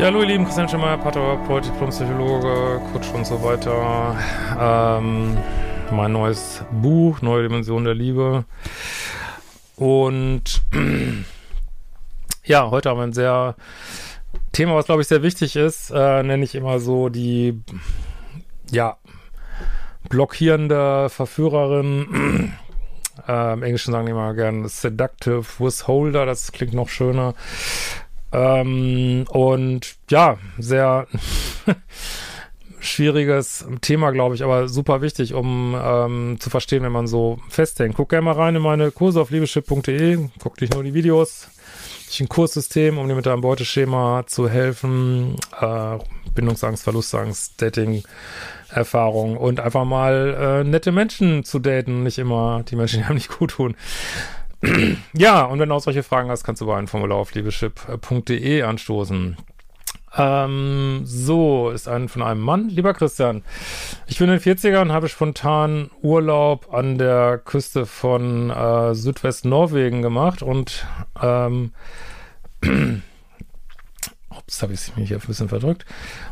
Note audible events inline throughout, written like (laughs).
Ja, hallo ihr Lieben, Christian Schemmer, Paartherapeut, Diplompsychologe, Coach und so weiter. Ähm, mein neues Buch, Neue Dimension der Liebe. Und (clears throat) ja, heute haben wir ein sehr Thema, was glaube ich sehr wichtig ist, äh, nenne ich immer so die, ja, blockierende Verführerin. (clears throat) äh, Im Englischen sagen die immer gerne Seductive Withholder, das klingt noch schöner. Ähm, und ja, sehr (laughs) schwieriges Thema, glaube ich, aber super wichtig, um ähm, zu verstehen, wenn man so festhängt. Guck gerne mal rein in meine Kurse auf liebeschip.de, guck nicht nur die Videos. Ich ein Kurssystem, um dir mit deinem Beuteschema zu helfen. Äh, Bindungsangst, Verlustangst, Dating. Erfahrung und einfach mal äh, nette Menschen zu daten, nicht immer die Menschen, die einem nicht gut tun (clears throat) ja, und wenn du auch solche Fragen hast, kannst du bei einem Formular auf liebeschip.de anstoßen. Ähm, so, ist ein von einem Mann. Lieber Christian, ich bin in den 40ern und habe spontan Urlaub an der Küste von äh, Südwest-Norwegen gemacht und ähm, (clears throat) Ups, habe ich mich hier ein bisschen verdrückt.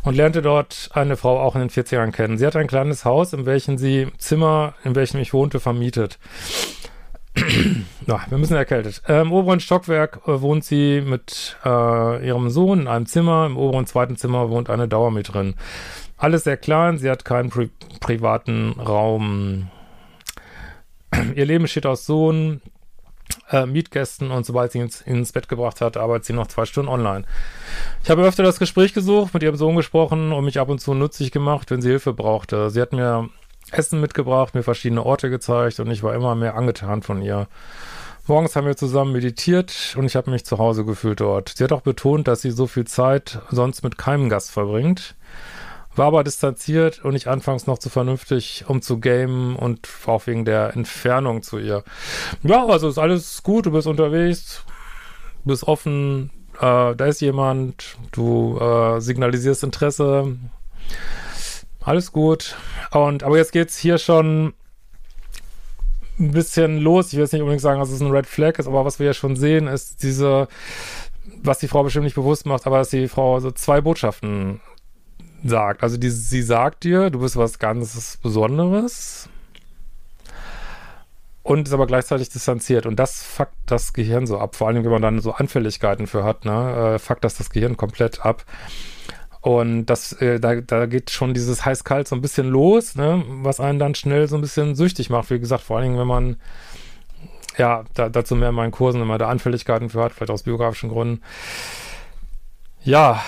Und lernte dort eine Frau auch in den 40ern kennen. Sie hat ein kleines Haus, in welchem sie Zimmer, in welchem ich wohnte, vermietet (clears throat) ja, wir müssen erkältet. Äh, Im oberen Stockwerk äh, wohnt sie mit äh, ihrem Sohn in einem Zimmer. Im oberen zweiten Zimmer wohnt eine Dauermieterin. Alles sehr klein, sie hat keinen pri privaten Raum. Ihr Leben besteht aus Sohn, äh, Mietgästen und sobald sie ins, ins Bett gebracht hat, arbeitet sie noch zwei Stunden online. Ich habe öfter das Gespräch gesucht, mit ihrem Sohn gesprochen und mich ab und zu nützlich gemacht, wenn sie Hilfe brauchte. Sie hat mir Essen mitgebracht, mir verschiedene Orte gezeigt und ich war immer mehr angetan von ihr. Morgens haben wir zusammen meditiert und ich habe mich zu Hause gefühlt dort. Sie hat auch betont, dass sie so viel Zeit sonst mit keinem Gast verbringt. War aber distanziert und ich anfangs noch zu vernünftig, um zu gamen und auch wegen der Entfernung zu ihr. Ja, also ist alles gut, du bist unterwegs, bist offen, äh, da ist jemand, du äh, signalisierst Interesse, alles gut. Und, aber jetzt geht's hier schon ein bisschen los. Ich will jetzt nicht unbedingt sagen, dass es ein Red Flag ist, aber was wir ja schon sehen, ist diese, was die Frau bestimmt nicht bewusst macht, aber dass die Frau so zwei Botschaften sagt. Also die, sie sagt dir, du bist was ganz Besonderes und ist aber gleichzeitig distanziert. Und das fuckt das Gehirn so ab. Vor allem, wenn man dann so Anfälligkeiten für hat, ne, äh, fuckt das das Gehirn komplett ab. Und das, äh, da, da geht schon dieses heiß-kalt so ein bisschen los, ne, was einen dann schnell so ein bisschen süchtig macht. Wie gesagt, vor allen Dingen, wenn man, ja, da, dazu mehr in meinen Kursen, man da Anfälligkeiten für hat, vielleicht aus biografischen Gründen. Ja,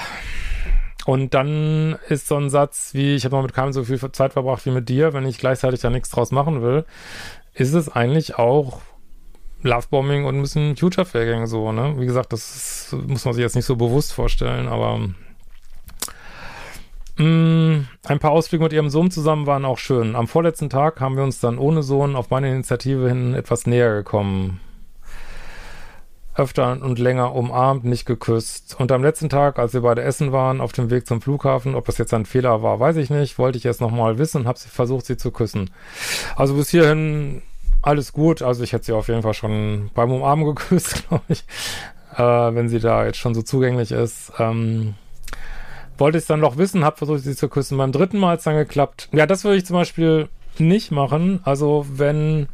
und dann ist so ein Satz wie, ich habe noch mit keinem so viel Zeit verbracht wie mit dir, wenn ich gleichzeitig da nichts draus machen will, ist es eigentlich auch Lovebombing und ein bisschen Future-Faking so, ne? Wie gesagt, das ist, muss man sich jetzt nicht so bewusst vorstellen, aber ein paar Ausflüge mit ihrem Sohn zusammen waren auch schön. Am vorletzten Tag haben wir uns dann ohne Sohn auf meine Initiative hin etwas näher gekommen. Öfter und länger umarmt, nicht geküsst. Und am letzten Tag, als wir beide essen waren, auf dem Weg zum Flughafen, ob das jetzt ein Fehler war, weiß ich nicht, wollte ich es nochmal wissen und habe versucht, sie zu küssen. Also bis hierhin alles gut. Also ich hätte sie auf jeden Fall schon beim Umarmen (laughs) geküsst, glaube ich, äh, wenn sie da jetzt schon so zugänglich ist. Ähm, wollte es dann noch wissen, habe versucht, sie zu küssen. Beim dritten Mal hat es dann geklappt. Ja, das würde ich zum Beispiel nicht machen. Also wenn,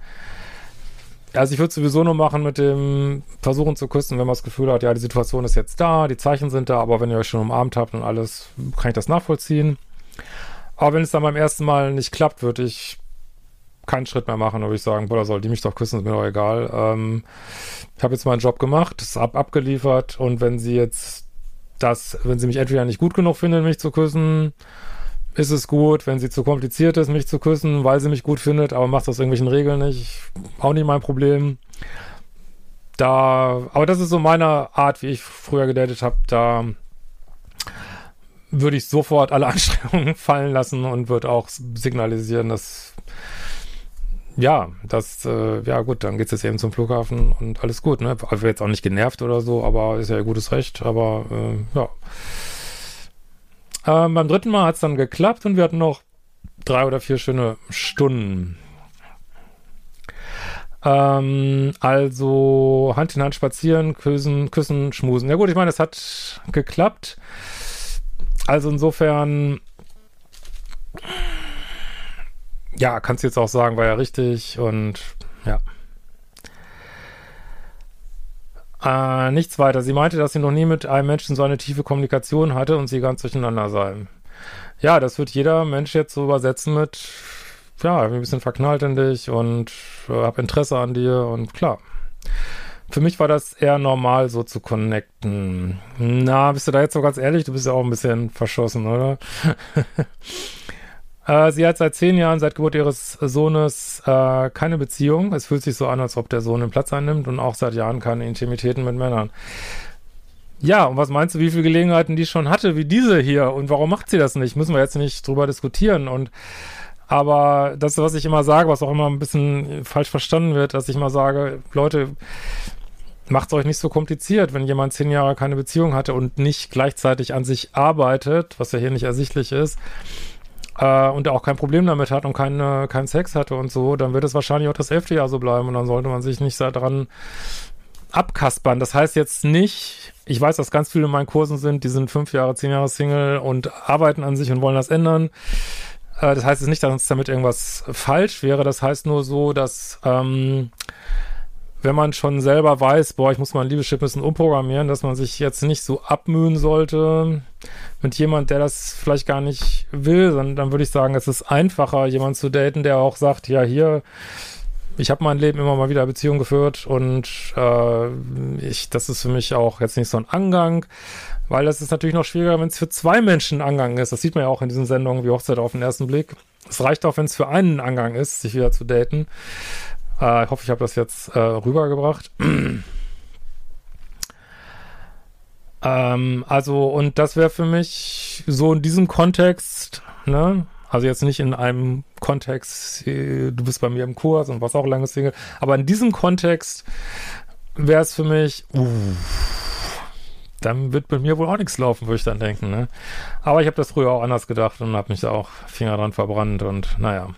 also ich würde sowieso nur machen mit dem Versuchen zu küssen, wenn man das Gefühl hat, ja, die Situation ist jetzt da, die Zeichen sind da, aber wenn ihr euch schon umarmt habt und alles, kann ich das nachvollziehen. Aber wenn es dann beim ersten Mal nicht klappt, würde ich keinen Schritt mehr machen, würde ich sagen, boah, soll die mich doch küssen, ist mir doch egal. Ähm, ich habe jetzt meinen Job gemacht, es ab abgeliefert und wenn sie jetzt dass, wenn sie mich entweder nicht gut genug findet, mich zu küssen, ist es gut. Wenn sie zu kompliziert ist, mich zu küssen, weil sie mich gut findet, aber macht das irgendwelchen Regeln nicht, auch nicht mein Problem. Da, aber das ist so meine Art, wie ich früher gedatet habe. Da würde ich sofort alle (laughs) Anstrengungen fallen lassen und würde auch signalisieren, dass ja, das, äh, ja gut, dann geht's jetzt eben zum Flughafen und alles gut, ne? Also jetzt auch nicht genervt oder so, aber ist ja ihr gutes Recht, aber äh, ja. Ähm, beim dritten Mal hat's dann geklappt und wir hatten noch drei oder vier schöne Stunden. Ähm, also Hand in Hand spazieren, küssen, küssen, schmusen. Ja gut, ich meine, es hat geklappt. Also insofern ja, kannst du jetzt auch sagen, war ja richtig und ja. Äh, nichts weiter. Sie meinte, dass sie noch nie mit einem Menschen so eine tiefe Kommunikation hatte und sie ganz durcheinander sei. Ja, das wird jeder Mensch jetzt so übersetzen mit, ja, ich bin ein bisschen verknallt in dich und äh, hab Interesse an dir und klar. Für mich war das eher normal, so zu connecten. Na, bist du da jetzt so ganz ehrlich? Du bist ja auch ein bisschen verschossen, oder? (laughs) Äh, sie hat seit zehn Jahren, seit Geburt ihres Sohnes, äh, keine Beziehung. Es fühlt sich so an, als ob der Sohn den Platz einnimmt und auch seit Jahren keine Intimitäten mit Männern. Ja, und was meinst du, wie viele Gelegenheiten die schon hatte, wie diese hier? Und warum macht sie das nicht? Müssen wir jetzt nicht drüber diskutieren. Und aber das, was ich immer sage, was auch immer ein bisschen falsch verstanden wird, dass ich immer sage, Leute, macht es euch nicht so kompliziert, wenn jemand zehn Jahre keine Beziehung hatte und nicht gleichzeitig an sich arbeitet, was ja hier nicht ersichtlich ist, äh, und auch kein Problem damit hat und keine, keinen Sex hatte und so, dann wird es wahrscheinlich auch das elfte Jahr so bleiben und dann sollte man sich nicht daran abkaspern. Das heißt jetzt nicht, ich weiß, dass ganz viele in meinen Kursen sind, die sind fünf Jahre, zehn Jahre Single und arbeiten an sich und wollen das ändern. Äh, das heißt jetzt nicht, dass uns damit irgendwas falsch wäre. Das heißt nur so, dass ähm, wenn man schon selber weiß, boah, ich muss mein Liebeschip ein bisschen umprogrammieren, dass man sich jetzt nicht so abmühen sollte mit jemand, der das vielleicht gar nicht will, sondern dann würde ich sagen, es ist einfacher, jemand zu daten, der auch sagt, ja, hier, ich habe mein Leben immer mal wieder Beziehungen geführt und äh, ich, das ist für mich auch jetzt nicht so ein Angang, weil das ist natürlich noch schwieriger, wenn es für zwei Menschen ein Angang ist. Das sieht man ja auch in diesen Sendungen wie Hochzeit auf den ersten Blick. Es reicht auch, wenn es für einen Angang ist, sich wieder zu daten. Äh, ich hoffe, ich habe das jetzt äh, rübergebracht. Ähm, also, und das wäre für mich so in diesem Kontext, ne? Also jetzt nicht in einem Kontext, äh, du bist bei mir im Kurs und was auch lange Single, aber in diesem Kontext wäre es für mich, uh, dann wird bei mir wohl auch nichts laufen, würde ich dann denken. Ne? Aber ich habe das früher auch anders gedacht und habe mich da auch Finger dran verbrannt und naja.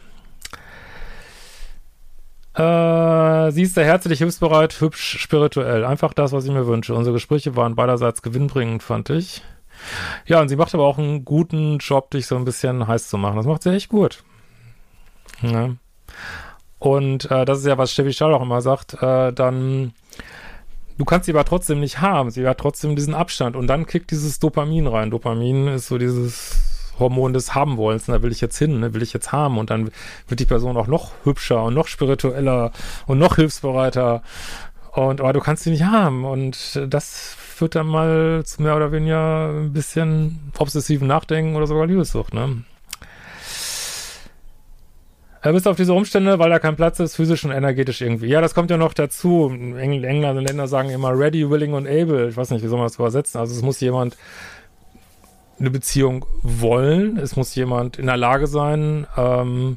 Äh, sie ist sehr herzlich, hilfsbereit, hübsch, spirituell. Einfach das, was ich mir wünsche. Unsere Gespräche waren beiderseits gewinnbringend, fand ich. Ja, und sie macht aber auch einen guten Job, dich so ein bisschen heiß zu machen. Das macht sie echt gut. Ja. Und äh, das ist ja, was Steffi Stahl auch immer sagt, äh, dann, du kannst sie aber trotzdem nicht haben. Sie hat trotzdem diesen Abstand. Und dann kickt dieses Dopamin rein. Dopamin ist so dieses Hormon des Haben-Wollens. Da will ich jetzt hin, ne? will ich jetzt haben. Und dann wird die Person auch noch hübscher und noch spiritueller und noch hilfsbereiter. Und, aber du kannst sie nicht haben. Und das führt dann mal zu mehr oder weniger ein bisschen obsessiven Nachdenken oder sogar Liebessucht, ne? Er bis auf diese Umstände, weil da kein Platz ist, physisch und energetisch irgendwie. Ja, das kommt ja noch dazu. Engländer und Länder sagen immer ready, willing und able. Ich weiß nicht, wie soll man das übersetzen? Also es muss jemand eine Beziehung wollen. Es muss jemand in der Lage sein, ähm,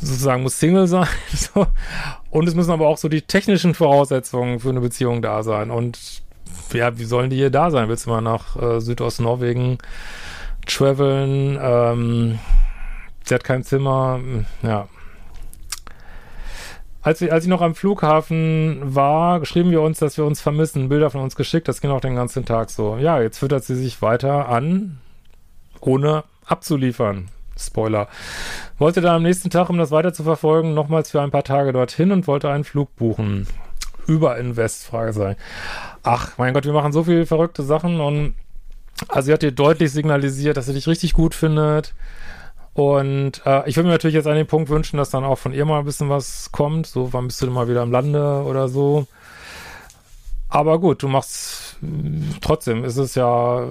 sozusagen muss Single sein. (laughs) So. Und es müssen aber auch so die technischen Voraussetzungen für eine Beziehung da sein. Und ja, wie sollen die hier da sein? Willst du mal nach äh, Südost-Norwegen traveln? Ähm, sie hat kein Zimmer. Ja, als ich, als ich noch am Flughafen war, schrieben wir uns, dass wir uns vermissen. Bilder von uns geschickt, das ging auch den ganzen Tag so. Ja, jetzt füttert sie sich weiter an, ohne abzuliefern. Spoiler. Wollte dann am nächsten Tag, um das weiter zu verfolgen, nochmals für ein paar Tage dorthin und wollte einen Flug buchen. Über Invest, Fragezeichen. Ach, mein Gott, wir machen so viele verrückte Sachen und also sie hat dir deutlich signalisiert, dass sie dich richtig gut findet und äh, ich würde mir natürlich jetzt an den Punkt wünschen, dass dann auch von ihr mal ein bisschen was kommt. So, wann bist du denn mal wieder im Lande oder so. Aber gut, du machst trotzdem ist es ja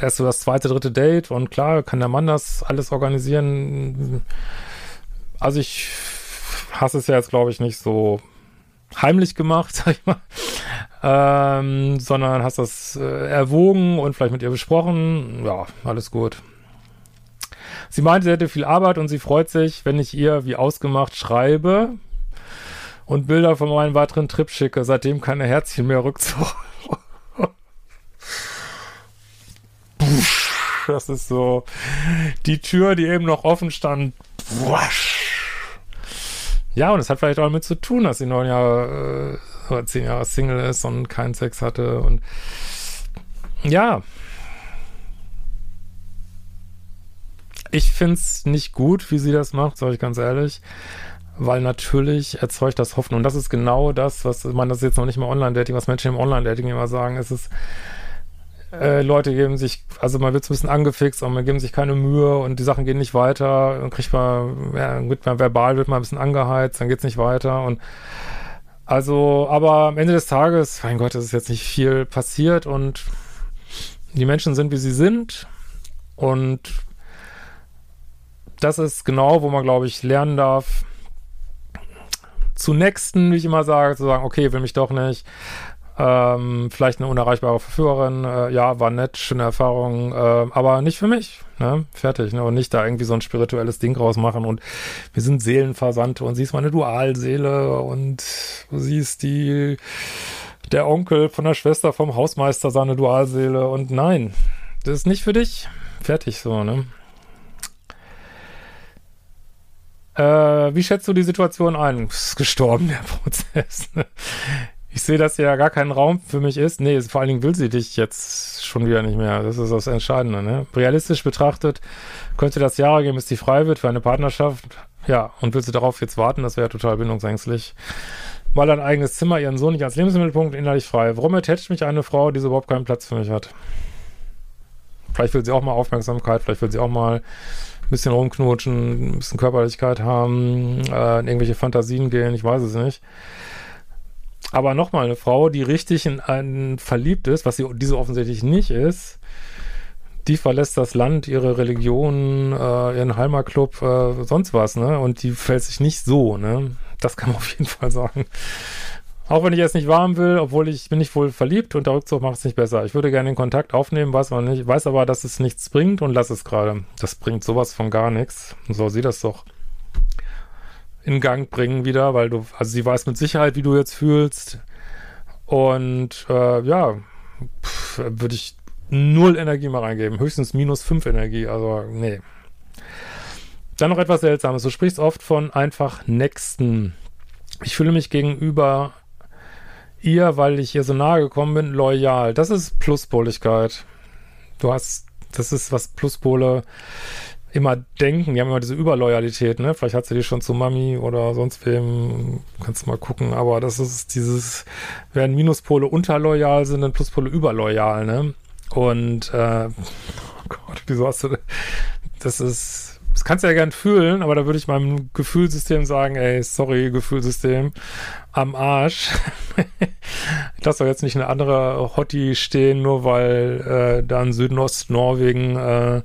erst so das zweite, dritte Date und klar kann der Mann das alles organisieren. Also ich hasse es ja jetzt, glaube ich, nicht so heimlich gemacht, (laughs) sag ich mal, ähm, sondern hast das äh, erwogen und vielleicht mit ihr besprochen. Ja, alles gut. Sie meinte, sie hätte viel Arbeit und sie freut sich, wenn ich ihr wie ausgemacht schreibe und Bilder von meinem weiteren Trip schicke. Seitdem keine Herzchen mehr Rückzug. das ist so die Tür, die eben noch offen stand. Ja, und es hat vielleicht auch damit zu tun, dass sie neun Jahre äh, oder zehn Jahre Single ist und keinen Sex hatte und ja. Ich finde es nicht gut, wie sie das macht, sage ich ganz ehrlich weil natürlich erzeugt das Hoffnung. Und das ist genau das, was man das ist jetzt noch nicht mal Online-Dating, was Menschen im Online-Dating immer sagen, es ist, äh, Leute geben sich, also man wird so ein bisschen angefixt und man geben sich keine Mühe und die Sachen gehen nicht weiter. Dann kriegt man, ja, wird man verbal, wird man ein bisschen angeheizt, dann geht's nicht weiter und also, aber am Ende des Tages, mein Gott, es ist jetzt nicht viel passiert und die Menschen sind, wie sie sind und das ist genau, wo man, glaube ich, lernen darf, zu Nächsten, wie ich immer sage, zu sagen, okay, will mich doch nicht. Ähm, vielleicht eine unerreichbare Verführerin, äh, ja, war nett, schöne Erfahrung, äh, aber nicht für mich, ne? Fertig, ne? Und nicht da irgendwie so ein spirituelles Ding rausmachen und wir sind Seelenversandte und sie ist meine Dualseele und sie ist die, der Onkel von der Schwester vom Hausmeister, seine Dualseele und nein, das ist nicht für dich. Fertig so, ne? Äh, wie schätzt du die Situation ein? Ist gestorben, der (laughs) Prozess. Ne? Ich sehe, dass ja gar kein Raum für mich ist. Nee, vor allen Dingen will sie dich jetzt schon wieder nicht mehr. Das ist das Entscheidende. Ne? Realistisch betrachtet könnte das Jahre gehen, bis die frei wird für eine Partnerschaft. Ja, und willst du darauf jetzt warten? Das wäre total bindungsängstlich. Mal ein eigenes Zimmer, ihren Sohn nicht als Lebensmittelpunkt, innerlich frei. Warum attached mich eine Frau, die so überhaupt keinen Platz für mich hat? Vielleicht will sie auch mal Aufmerksamkeit, vielleicht will sie auch mal bisschen rumknutschen, ein bisschen Körperlichkeit haben, äh, in irgendwelche Fantasien gehen, ich weiß es nicht. Aber nochmal, eine Frau, die richtig in einen verliebt ist, was sie diese offensichtlich nicht ist, die verlässt das Land, ihre Religion, äh, ihren Heimatclub, äh, sonst was, ne? Und die fällt sich nicht so, ne? Das kann man auf jeden Fall sagen. Auch wenn ich es nicht warm will, obwohl ich bin nicht wohl verliebt und der Rückzug macht es nicht besser. Ich würde gerne den Kontakt aufnehmen, weiß man nicht, weiß aber, dass es nichts bringt und lass es gerade. Das bringt sowas von gar nichts. So, sie das doch in Gang bringen wieder, weil du, also sie weiß mit Sicherheit, wie du jetzt fühlst. Und äh, ja, würde ich null Energie mal reingeben. Höchstens minus fünf Energie, also nee. Dann noch etwas Seltsames. Du sprichst oft von einfach Nächsten. Ich fühle mich gegenüber ihr, weil ich ihr so nahe gekommen bin, loyal. Das ist Pluspoligkeit. Du hast, das ist was Pluspole immer denken. Die haben immer diese Überloyalität, ne? Vielleicht hat sie die schon zu Mami oder sonst wem. Kannst mal gucken. Aber das ist dieses, während Minuspole unterloyal sind, dann Pluspole überloyal, ne? Und, äh, (laughs) oh Gott, wieso hast du, das ist, das kannst du ja gern fühlen, aber da würde ich meinem Gefühlsystem sagen, ey, sorry, Gefühlsystem, am Arsch. (laughs) ich lasse doch jetzt nicht eine andere Hottie stehen, nur weil äh, da in Südnost-Norwegen äh,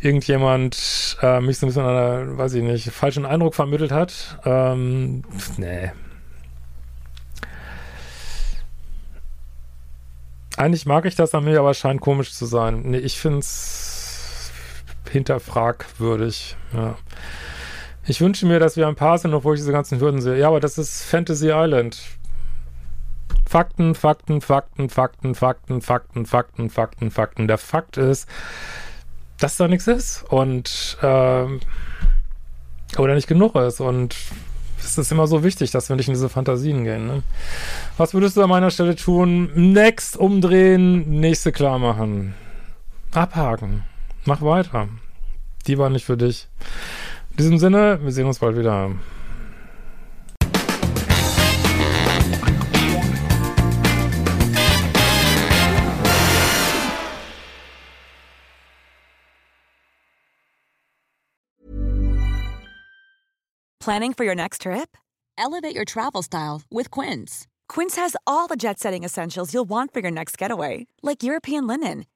irgendjemand äh, mich so ein bisschen einer, weiß ich nicht, falschen Eindruck vermittelt hat. Ähm, nee. Eigentlich mag ich das an mir, aber es scheint komisch zu sein. Nee, ich finde es hinterfragwürdig. Ja. Ich wünsche mir, dass wir ein paar sind, obwohl ich diese ganzen Hürden sehe. Ja, aber das ist Fantasy Island. Fakten, Fakten, Fakten, Fakten, Fakten, Fakten, Fakten, Fakten, Fakten. Der Fakt ist, dass da nichts ist und ähm, oder nicht genug ist und es ist immer so wichtig, dass wir nicht in diese Fantasien gehen. Ne? Was würdest du an meiner Stelle tun? Next umdrehen, nächste klar machen. Abhaken. Mach weiter. Die war nicht für dich. In diesem Sinne, wir sehen uns bald wieder. Planning for your next trip? Elevate your travel style with Quince. Quince has all the jet setting essentials you'll want for your next getaway, like European linen,